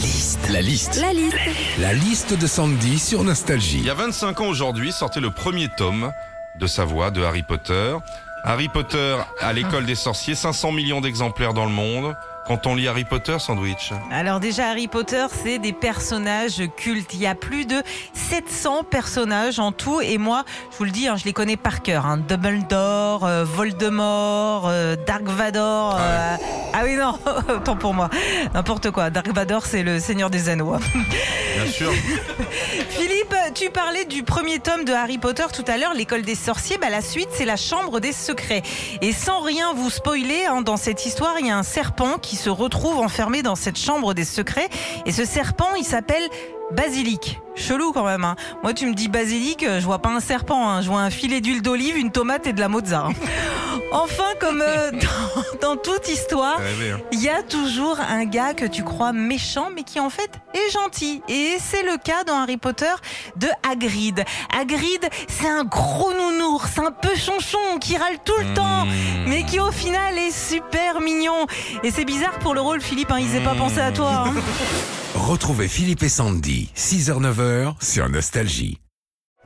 liste. La liste. La liste. La liste de Sandy sur Il Nostalgie. y a 25 ans aujourd'hui sortait le premier tome de sa voix de Harry Potter. Harry Potter à l'école des sorciers, 500 millions d'exemplaires dans le monde. Quand on lit Harry Potter, sandwich. Alors déjà, Harry Potter, c'est des personnages cultes. Il y a plus de 700 personnages en tout. Et moi, je vous le dis, hein, je les connais par cœur. Hein. Dumbledore, euh, Voldemort, euh, Dark Vador. euh, ah oui, non, autant pour moi. N'importe quoi. Dark Vador, c'est le Seigneur des Anneaux. Bien sûr. Philippe, tu parlais du premier tome de Harry Potter tout à l'heure, l'école des sorciers. Bah, la suite, c'est la chambre des secrets. Et sans rien vous spoiler, hein, dans cette histoire, il y a un serpent qui se retrouve enfermé dans cette chambre des secrets. Et ce serpent, il s'appelle Basilic. Chelou quand même. hein. Moi, tu me dis basilic, euh, je vois pas un serpent. hein. Je vois un filet d'huile d'olive, une tomate et de la mozza. hein. Enfin, comme euh, dans, dans toute histoire, il y a toujours un gars que tu crois méchant, mais qui en fait est gentil. Et c'est le cas dans Harry Potter de Hagrid. Hagrid, c'est un gros nounours, un peu chonchon, qui râle tout le temps, mais qui au final est super mignon. Et c'est bizarre pour le rôle, Philippe, hein, ils aient pas pensé à toi. hein. Retrouvez Philippe et Sandy, 6h-9h sur Nostalgie.